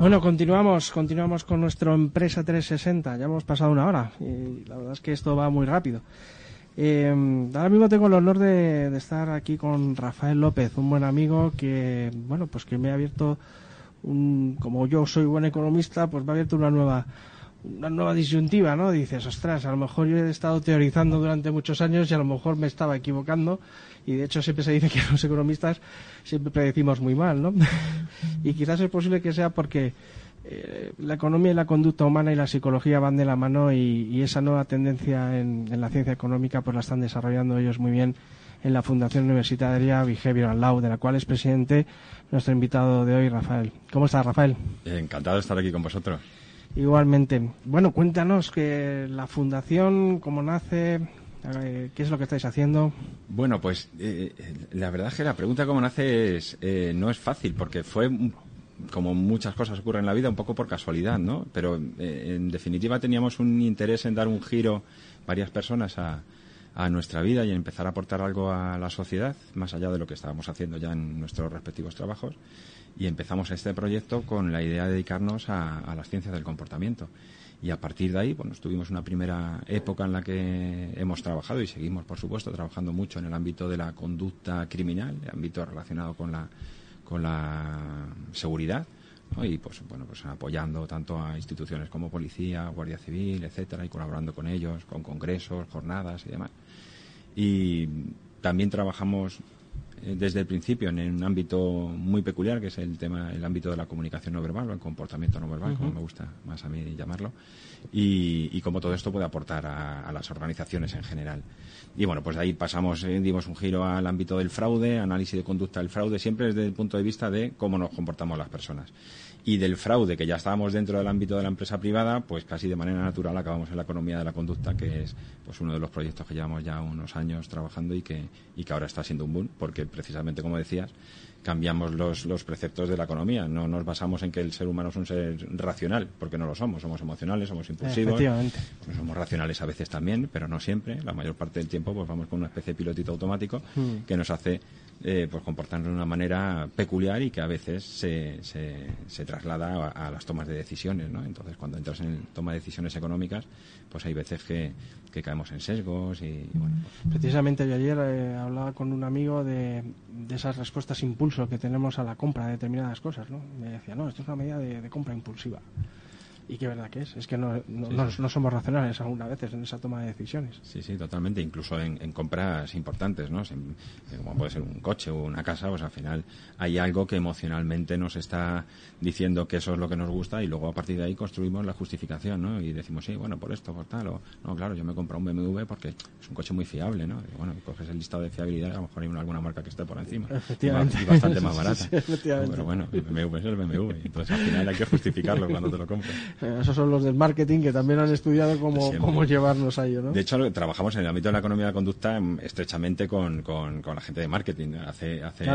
Bueno, continuamos, continuamos con nuestro Empresa 360. Ya hemos pasado una hora y la verdad es que esto va muy rápido. Eh, ahora mismo tengo el honor de, estar aquí con Rafael López, un buen amigo que, bueno, pues que me ha abierto, un, como yo soy buen economista, pues me ha abierto una nueva, una nueva disyuntiva, ¿no? Dices, ostras, a lo mejor yo he estado teorizando durante muchos años y a lo mejor me estaba equivocando y de hecho siempre se dice que los economistas siempre predecimos muy mal, ¿no? y quizás es posible que sea porque eh, la economía y la conducta humana y la psicología van de la mano y, esa nueva tendencia en, la ciencia económica pues la están desarrollando ellos muy bien en la Fundación Universitaria Behavioral Law, de la cual es presidente nuestro invitado de hoy, Rafael. ¿Cómo estás, Rafael? Encantado de estar aquí con vosotros. Igualmente. Bueno, cuéntanos que la fundación, cómo nace, ¿Qué es lo que estáis haciendo? Bueno, pues eh, la verdad es que la pregunta cómo nace es, eh, no es fácil, porque fue, como muchas cosas ocurren en la vida, un poco por casualidad, ¿no? Pero eh, en definitiva teníamos un interés en dar un giro varias personas a, a nuestra vida y empezar a aportar algo a la sociedad, más allá de lo que estábamos haciendo ya en nuestros respectivos trabajos. Y empezamos este proyecto con la idea de dedicarnos a, las ciencias del comportamiento y a partir de ahí, bueno, tuvimos una primera época en la que hemos trabajado y seguimos, por supuesto, trabajando mucho en el ámbito de la conducta criminal, el ámbito relacionado con la, con la seguridad. y pues bueno pues apoyando tanto a instituciones como policía guardia civil etcétera y colaborando con ellos con congresos jornadas y demás y también trabajamos desde el principio en un ámbito muy peculiar, que es el tema, el ámbito de la comunicación no verbal o el comportamiento no verbal, como me gusta más a mí llamarlo, y, y cómo todo esto puede aportar a, las organizaciones en general. Y bueno, pues de ahí pasamos, eh, dimos un giro al ámbito del fraude, análisis de conducta del fraude, siempre desde el punto de vista de cómo nos comportamos las personas y del fraude, que ya estábamos dentro del ámbito de la empresa privada, pues casi de manera natural acabamos en la economía de la conducta, que es pues uno de los proyectos que llevamos ya unos años trabajando y que, y que ahora está siendo un boom, porque precisamente, como decías, cambiamos los, los preceptos de la economía. No nos basamos en que el ser humano es un ser racional, porque no lo somos. Somos emocionales, somos impulsivos. Pues somos racionales a veces también, pero no siempre. La mayor parte del tiempo pues vamos con una especie de pilotito automático hmm. que nos hace eh, pues comportarnos de una manera peculiar y que a veces se, se, traslada a, las tomas de decisiones, ¿no? Entonces, cuando entras en toma de decisiones económicas, pues hay veces que, que caemos en sesgos y, bueno. Precisamente yo ayer eh, hablaba con un amigo de, de, esas respuestas impulso que tenemos a la compra de determinadas cosas, ¿no? Me decía, no, esto es una medida de compra impulsiva. Y qué verdad que es, es que no, no, somos racionales algunas veces en esa toma de decisiones. Sí, sí, totalmente, incluso en, compras importantes, ¿no? como puede ser un coche o una casa, pues al final hay algo que emocionalmente nos está diciendo que eso es lo que nos gusta y luego a partir de ahí construimos la justificación, ¿no? Y decimos, sí, bueno, por esto, por tal, o no, claro, yo me compro un BMW porque es un coche muy fiable, ¿no? Y bueno, coges el listado de fiabilidad, a lo mejor hay alguna marca que esté por encima. Efectivamente. Y, bastante más barata. pero bueno, el BMW es el BMW, entonces al final hay que justificarlo cuando te lo compras. Eh, esos son los del marketing que también han estudiado cómo, cómo llevarnos a ello, ¿no? De hecho, trabajamos en el ámbito de la economía de la conducta em, estrechamente con, con, la gente de marketing. Hace, hace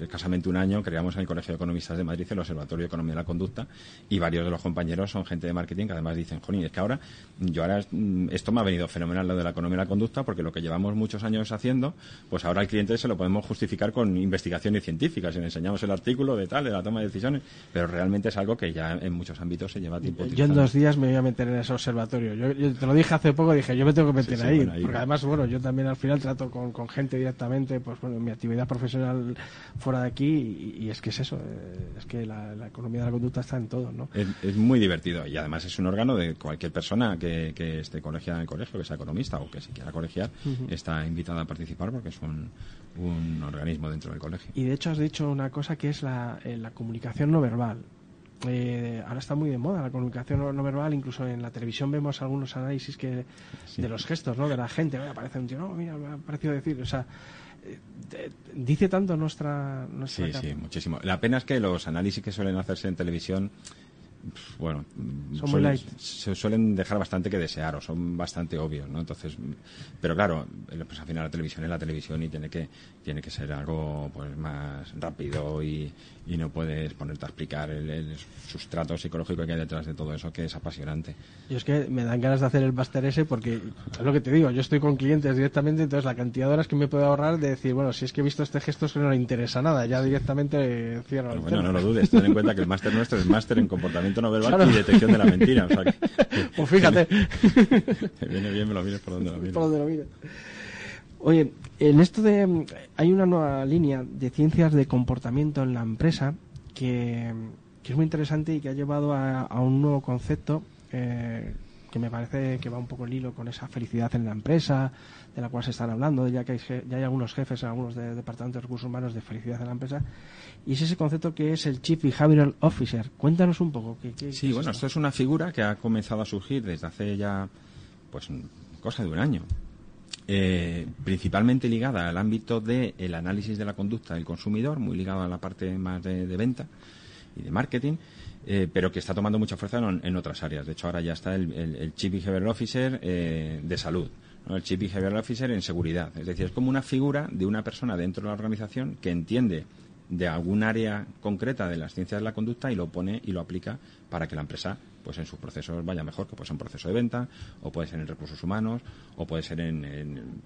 escasamente un año creamos en el Colegio de Economistas de Madrid el Observatorio de Economía de la Conducta y varios de los compañeros son gente de marketing que además dicen, Joni, es que ahora, yo ahora, mm, esto me ha venido fenomenal lo de la economía de la conducta porque lo que llevamos muchos años haciendo, pues ahora al cliente se lo podemos justificar con investigaciones científicas, si le enseñamos el artículo de tal, de la toma de decisiones, pero realmente es algo que ya en muchos ámbitos se lleva tiempo días me voy a meter en ese observatorio. Yo, te lo dije hace poco, dije, yo me tengo que meter ahí. porque además, bueno, yo también al final trato con, con gente directamente, pues bueno, en mi actividad profesional fuera de aquí, y, es que es eso, eh, es que la, economía de la conducta está en todo, ¿no? Es, muy divertido y además es un órgano de cualquier persona que, que esté colegiada en el colegio, que sea economista o que si quiera colegiar, está invitada a participar porque es un, un organismo dentro del colegio. Y de hecho has dicho una cosa que es la, eh, la comunicación no verbal eh, ahora está muy de moda la comunicación no, verbal, incluso en la televisión vemos algunos análisis que de los gestos, ¿no? De la gente, aparece un tío, no, mira, me ha parecido decir, o sea, eh, dice tanto nuestra, nuestra Sí, sí, muchísimo. La pena es que los análisis que suelen hacerse en televisión bueno, se suelen dejar bastante que desear o son bastante obvios, ¿no? Entonces, pero claro, pues al final la televisión es la televisión y tiene que tiene que ser algo pues más rápido y, y no puedes ponerte a explicar el, sustrato psicológico que hay detrás de todo eso que es apasionante. Y es que me dan ganas de hacer el máster ese porque es lo que te digo, yo estoy con clientes directamente, entonces la cantidad de horas que me puedo ahorrar de decir, bueno, si es que he visto este gesto es que no le interesa nada, ya directamente cierro el Bueno, no lo dudes, ten en cuenta que el máster nuestro es máster en comportamiento no verbal y detección de la mentira. pues fíjate. viene bien, me lo mires por donde lo mires. Por donde lo mires. Oye, en esto de. Hay una nueva línea de ciencias de comportamiento en la empresa que, es muy interesante y que ha llevado a, un nuevo concepto eh, que me parece que va un poco el hilo con esa felicidad en la empresa, de la cual se están hablando, ya que hay, ya hay algunos jefes en algunos de, departamentos de recursos humanos de felicidad en la empresa, y es ese concepto que es el Chief Behavioral Officer. Cuéntanos un poco. ¿qué, sí, bueno, esto? es una figura que ha comenzado a surgir desde hace ya, pues, cosa de un año. Eh, principalmente ligada al ámbito del análisis de la conducta del consumidor, muy ligado a la parte más de, venta y de marketing, eh, pero que está tomando mucha fuerza en, otras áreas. De hecho, ahora ya está el, Chief Behavioral Officer eh, de salud, el Chief Behavioral Officer en seguridad. Es decir, es como una figura de una persona dentro de la organización que entiende de algún área concreta de las ciencias de la conducta y lo pone y lo aplica para que la empresa pues en sus procesos vaya mejor, que puede ser un proceso de venta, o puede ser en recursos humanos, o puede ser en,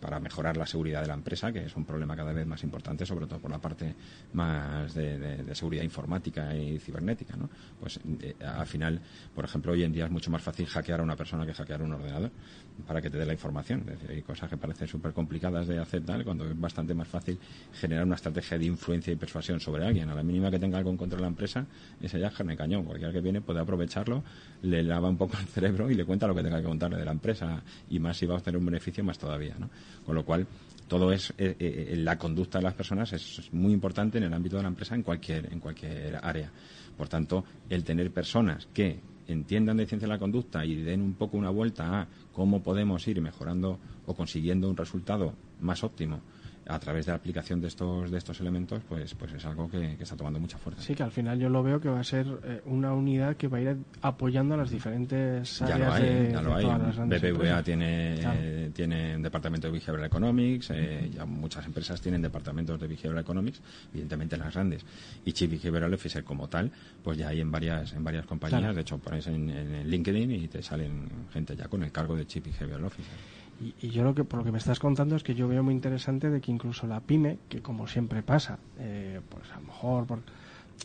para mejorar la seguridad de la empresa, que es un problema cada vez más importante, sobre todo por la parte más de, seguridad informática y cibernética. ¿no? Pues eh, al final, por ejemplo, hoy en día es mucho más fácil hackear a una persona que hackear un ordenador para que te dé la información. Es decir, hay cosas que parecen súper complicadas de hacer tal, cuando es bastante más fácil generar una estrategia de influencia y persuasión sobre alguien. A la mínima que tenga algo en contra de la empresa, ese ya es cañón. Cualquiera que viene puede aprovechar le lava un poco el cerebro y le cuenta lo que tenga que contarle de la empresa y más si va a obtener un beneficio más todavía, ¿no? Con lo cual todo es eh, eh, la conducta de las personas es muy importante en el ámbito de la empresa en cualquier en cualquier área. Por tanto, el tener personas que entiendan de ciencia de la conducta y den un poco una vuelta a cómo podemos ir mejorando o consiguiendo un resultado más óptimo a través de la aplicación de estos de estos elementos pues pues es algo que, está tomando mucha fuerza. Sí que al final yo lo veo que va a ser eh, una unidad que va a ir apoyando a las diferentes áreas de, ya lo hay. BBVA tiene tiene un departamento de behavioral economics eh, ya muchas empresas tienen departamentos de behavioral economics evidentemente las grandes. Y Chief Behavioral Officer como tal pues ya hay en varias en varias compañías. De hecho pones en, en LinkedIn y te salen gente ya con el cargo de Chief Behavioral Officer y, yo lo que por lo que me estás contando es que yo veo muy interesante de que incluso la pyme, que como siempre pasa, eh, pues a lo mejor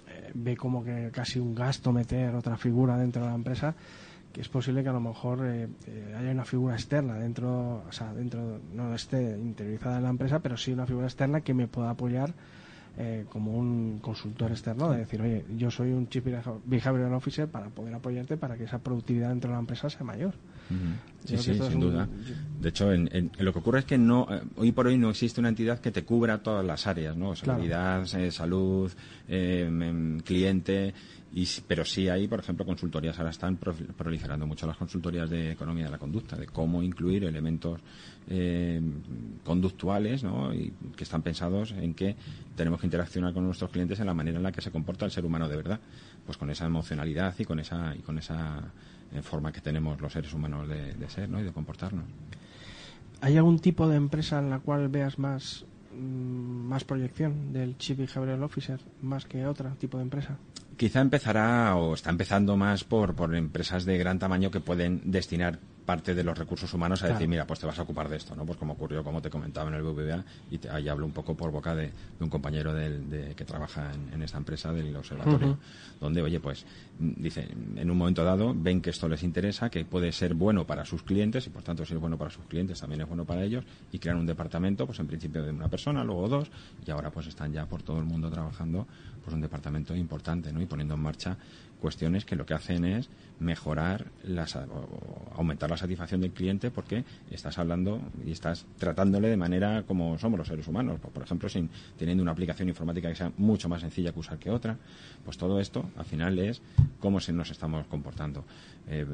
eh, ve como que casi un gasto meter otra figura dentro de la empresa, que es posible que a lo mejor eh, haya una figura externa dentro, o sea, dentro no esté interiorizada en la empresa, pero sí una figura externa que me pueda apoyar eh, como un consultor externo, de decir, oye, yo soy un Chief Behavioral Officer para poder apoyarte para que esa productividad dentro de la empresa sea mayor. Sí, sí, sin duda. De hecho, en, lo que ocurre es que no eh, hoy por hoy no existe una entidad que te cubra todas las áreas, ¿no? Seguridad, eh, salud, em, cliente, y, pero sí hay, por ejemplo, consultorías. Ahora están proliferando mucho las consultorías de economía de la conducta, de cómo incluir elementos eh, conductuales ¿no? y que están pensados en que tenemos que interaccionar con nuestros clientes en la manera en la que se comporta el ser humano de verdad, pues con esa emocionalidad y con esa y con esa eh, forma que tenemos los seres humanos de, ser ¿no? y de comportarnos. ¿Hay algún tipo de empresa en la cual veas más mm, más proyección del Chief Behavioral Officer más que otro tipo de empresa? Quizá empezará o está empezando más por, por empresas de gran tamaño que pueden destinar parte de los recursos humanos a decir, mira, pues te vas a ocupar de esto, ¿no? Pues como ocurrió, como te comentaba en el BBVA, y ahí hablo un poco por boca de, un compañero de, que trabaja en, esta empresa del observatorio, donde, oye, pues, dice, en un momento dado ven que esto les interesa, que puede ser bueno para sus clientes, y por tanto, si es bueno para sus clientes, también es bueno para ellos, y crean un departamento, pues en principio de una persona, luego dos, y ahora pues están ya por todo el mundo trabajando, pues un departamento importante, ¿no? Y poniendo en marcha cuestiones que lo que hacen es mejorar, las, aumentar la satisfacción del cliente porque estás hablando y estás tratándole de manera como somos los seres humanos. Por ejemplo, sin, teniendo una aplicación informática que sea mucho más sencilla que usar que otra. Pues todo esto, al final, es cómo se nos estamos comportando. Eh,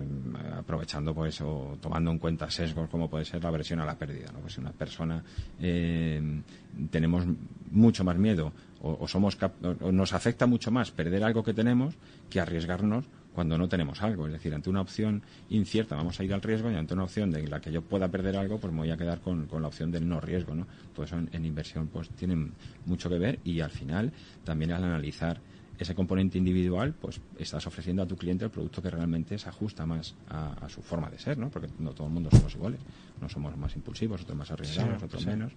aprovechando pues o tomando en cuenta sesgos como puede ser la aversión a la pérdida. ¿no? Pues si una persona eh, tenemos mucho más miedo o, somos o nos afecta mucho más perder algo que tenemos que arriesgarnos cuando no tenemos algo. Es decir, ante una opción incierta vamos a ir al riesgo y ante una opción de la que yo pueda perder algo, pues me voy a quedar con, la opción del no riesgo. ¿no? Todo eso en, inversión pues tiene mucho que ver y al final también al analizar ese componente individual, pues estás ofreciendo a tu cliente el producto que realmente se ajusta más a, su forma de ser, ¿no? Porque no todo el mundo somos iguales. No somos más impulsivos, otros más arriesgados, otros menos.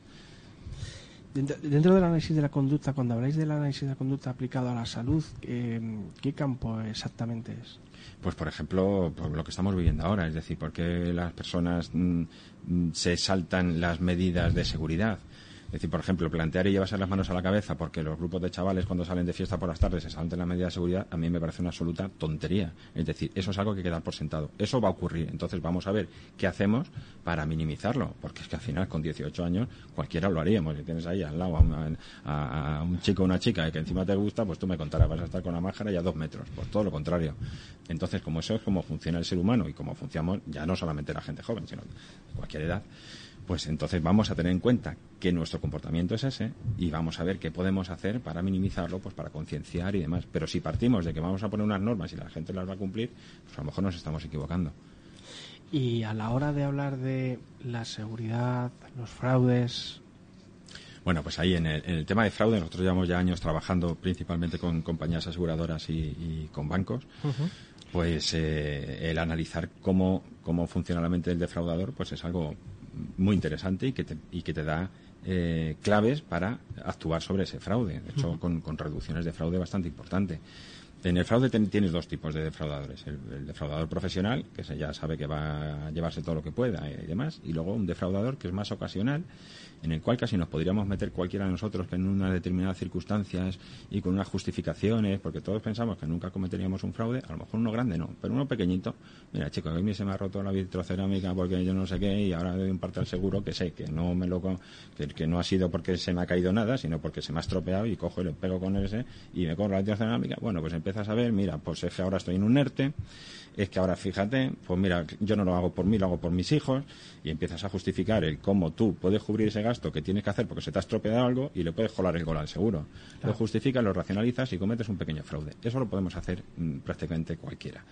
Dentro, del análisis de la conducta, cuando habláis del análisis de la conducta aplicado a la salud, eh, ¿qué campo exactamente es? Pues, por ejemplo, lo que estamos viviendo ahora, es decir, por qué las personas mm, mm, se saltan las medidas de seguridad es decir, por ejemplo, plantear y llevarse las manos a la cabeza porque los grupos de chavales cuando salen de fiesta por las tardes se salten la medida de seguridad, a mí me parece una absoluta tontería. Es decir, eso es algo que queda por sentado. Eso va a ocurrir. Entonces vamos a ver qué hacemos para minimizarlo. Porque es que al final, con 18 años, cualquiera lo haríamos. Si tienes ahí al lado a, un chico o una chica que encima te gusta, pues tú me contarás, vas a estar con la máscara y a dos metros. Pues todo lo contrario. Entonces, como eso es como funciona el ser humano y como funcionamos ya no solamente la gente joven, sino de cualquier edad, pues entonces vamos a tener en cuenta que nuestro comportamiento es ese y vamos a ver qué podemos hacer para minimizarlo, pues para concienciar y demás. Pero si partimos de que vamos a poner unas normas y la gente las va a cumplir, pues a lo mejor nos estamos equivocando. Y a la hora de hablar de la seguridad, los fraudes, bueno, pues ahí en el, tema de fraude, nosotros llevamos ya años trabajando principalmente con compañías aseguradoras y, con bancos. Pues eh, el analizar cómo, cómo funciona la mente del defraudador, pues es algo muy interesante y que te, y que te da eh, claves para actuar sobre ese fraude, de hecho, con, con, reducciones de fraude bastante importante. En el fraude tienes dos tipos de defraudadores. El, defraudador profesional, que se ya sabe que va a llevarse todo lo que pueda y demás, y luego un defraudador que es más ocasional en el cual casi nos podríamos meter cualquiera de nosotros que en unas determinadas circunstancias y con unas justificaciones, porque todos pensamos que nunca cometeríamos un fraude, a lo mejor uno grande no, pero uno pequeñito, mira chico, a mí se me ha roto la vitrocerámica porque yo no sé qué y ahora doy un parte al seguro que sé que no me lo que, que, no ha sido porque se me ha caído nada, sino porque se me ha estropeado y cojo y le pego con ese y me corro la vitrocerámica, bueno, pues empiezas a ver, mira, pues es que ahora estoy en un ERTE, es que ahora fíjate, pues mira, yo no lo hago por mí, lo hago por mis hijos, y empiezas a justificar el cómo tú puedes cubrir ese gasto que tienes que hacer porque se te ha estropeado algo y le puedes colar el gol al seguro. Lo justificas, lo racionalizas y cometes un pequeño fraude. Eso lo podemos hacer mm, prácticamente cualquiera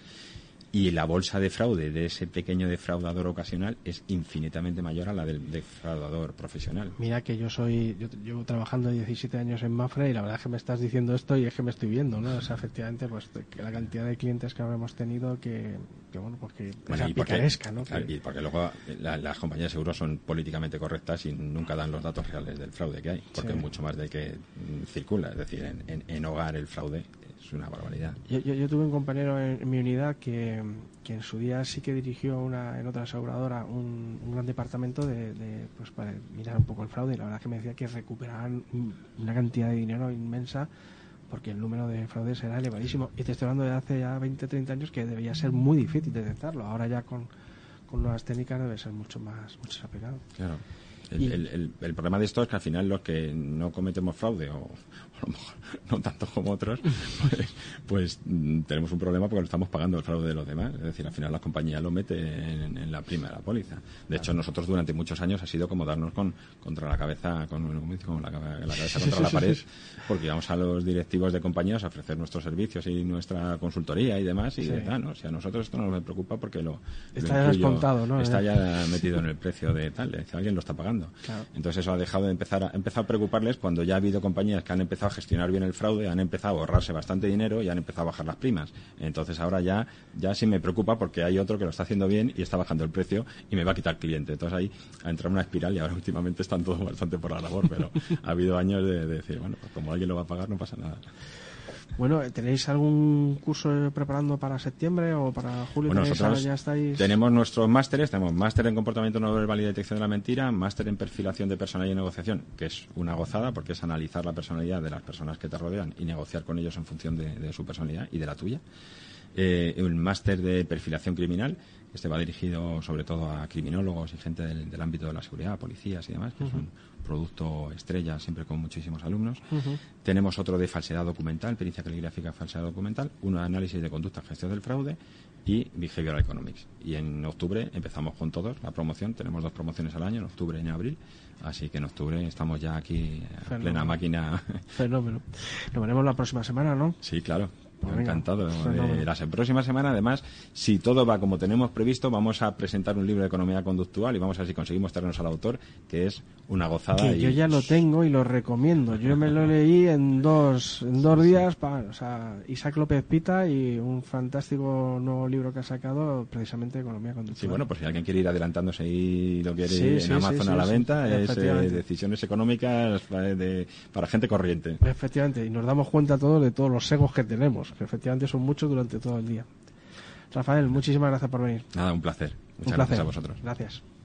y la bolsa de fraude de ese pequeño defraudador ocasional es infinitamente mayor a la del defraudador profesional. Mira que yo soy, yo llevo trabajando 17 años en Mafra y la verdad es que me estás diciendo esto y es que me estoy viendo, ¿no? O sea, efectivamente, pues que la cantidad de clientes que habremos tenido que, bueno, pues que bueno, y picaresca, ¿no? Y porque luego las compañías de seguros son políticamente correctas y nunca dan los datos reales del fraude que hay, porque es mucho más de que mm, circula, es decir, en, en hogar el fraude es una barbaridad. Yo, yo, tuve un compañero en, mi unidad que, que, en su día sí que dirigió una, en otra aseguradora un, gran departamento de, pues para mirar un poco el fraude y la verdad que me decía que recuperaban una cantidad de dinero inmensa porque el número de fraudes era elevadísimo. Y te estoy hablando de hace ya 20, 30 años que debía ser muy difícil detectarlo. Ahora ya con, con nuevas técnicas debe ser mucho más, mucho más aplicado. Claro. El, el, problema de esto es que al final los que no cometemos fraude, o, a lo mejor no tanto como otros, pues, pues mm, tenemos un problema porque lo estamos pagando el fraude de los demás. Es decir, al final la compañía lo mete en, la prima de la póliza. De hecho, nosotros durante muchos años ha sido como darnos con, contra la cabeza, con, la, cabeza contra la pared, porque íbamos a los directivos de compañías a ofrecer nuestros servicios y nuestra consultoría y demás, y de, ah, ¿no? Si a nosotros esto no nos preocupa porque lo, está ya descontado, ¿no? Está ya metido en el precio de tal, si alguien lo está pagando. Entonces eso ha dejado de empezar a, empezado a preocuparles cuando ya ha habido compañías que han empezado a gestionar bien el fraude, han empezado a ahorrarse bastante dinero y han empezado a bajar las primas. Entonces ahora ya, ya sí me preocupa porque hay otro que lo está haciendo bien y está bajando el precio y me va a quitar cliente. Entonces ahí ha entrado una espiral y ahora últimamente están todos bastante por la labor, pero ha habido años de, de decir, bueno, pues como alguien lo va a pagar no pasa nada. Bueno, ¿tenéis algún curso preparando para septiembre o para julio? Bueno, nosotros ya estáis... tenemos nuestros másteres, tenemos máster en comportamiento no verbal y detección de la mentira, máster en perfilación de personalidad y negociación, que es una gozada porque es analizar la personalidad de las personas que te rodean y negociar con ellos en función de, su personalidad y de la tuya. eh, un máster de perfilación criminal. Este va dirigido sobre todo a criminólogos y gente del, ámbito de la seguridad, policías y demás, que es un producto estrella, siempre con muchísimos alumnos. Tenemos otro de falsedad documental, pericia caligráfica, falsedad documental, uno de análisis de conducta, gestión del fraude y Behavioral Economics. Y en octubre empezamos con todos la promoción. Tenemos dos promociones al año, en octubre y en abril. Así que en octubre estamos ya aquí en plena máquina. Fenómeno. Lo veremos la próxima semana, ¿no? Sí, claro. Pues encantado. Eh, la próxima semana, además, si todo va como tenemos previsto, vamos a presentar un libro de economía conductual y vamos a ver si conseguimos traernos al autor, que es una gozada. Que yo ya lo tengo y lo recomiendo. Yo me lo leí en dos, en dos días. o sea, Isaac López Pita y un fantástico nuevo libro que ha sacado, precisamente Economía Conductual. Sí, bueno, pues si alguien quiere ir adelantándose y lo quiere en Amazon a la venta, es eh, decisiones económicas eh, para gente corriente. Efectivamente, y nos damos cuenta todos de todos los segos que tenemos que efectivamente son muchos durante todo el día. Rafael, muchísimas gracias por venir. Nada, un placer. Muchas gracias a vosotros. Gracias.